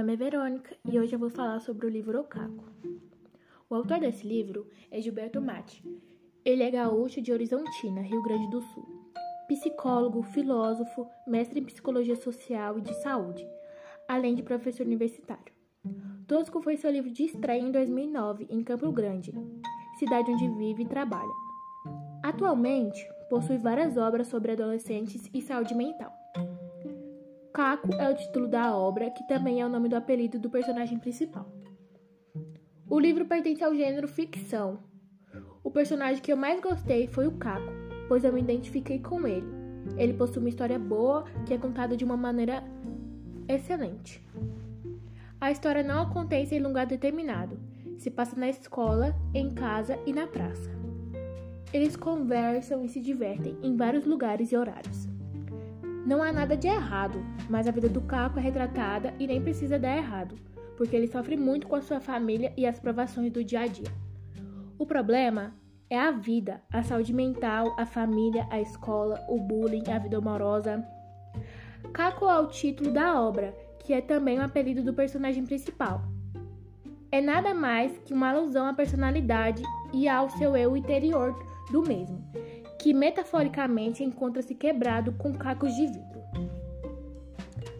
nome é Verônica e hoje eu vou falar sobre o livro O Caco. O autor desse livro é Gilberto Mate. Ele é gaúcho de Horizontina, Rio Grande do Sul. Psicólogo, filósofo, mestre em psicologia social e de saúde, além de professor universitário. Tosco foi seu livro de estreia em 2009 em Campo Grande, cidade onde vive e trabalha. Atualmente, possui várias obras sobre adolescentes e saúde mental. Caco é o título da obra, que também é o nome do apelido do personagem principal. O livro pertence ao gênero ficção. O personagem que eu mais gostei foi o Caco, pois eu me identifiquei com ele. Ele possui uma história boa que é contada de uma maneira excelente. A história não acontece em lugar determinado, se passa na escola, em casa e na praça. Eles conversam e se divertem em vários lugares e horários. Não há nada de errado, mas a vida do Caco é retratada e nem precisa dar errado, porque ele sofre muito com a sua família e as provações do dia a dia. O problema é a vida, a saúde mental, a família, a escola, o bullying, a vida amorosa. Caco é o título da obra, que é também o apelido do personagem principal. É nada mais que uma alusão à personalidade e ao seu eu interior do mesmo, que metaforicamente encontra-se quebrado com cacos de vidro.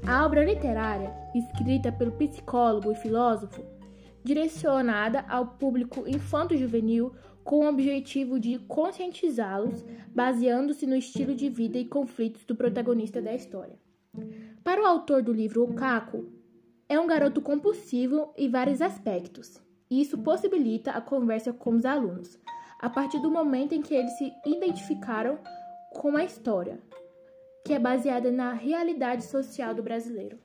A obra literária, escrita pelo psicólogo e filósofo, direcionada ao público infanto-juvenil com o objetivo de conscientizá-los, baseando-se no estilo de vida e conflitos do protagonista da história. Para o autor do livro O Caco, é um garoto compulsivo em vários aspectos. Isso possibilita a conversa com os alunos, a partir do momento em que eles se identificaram com a história, que é baseada na realidade social do brasileiro.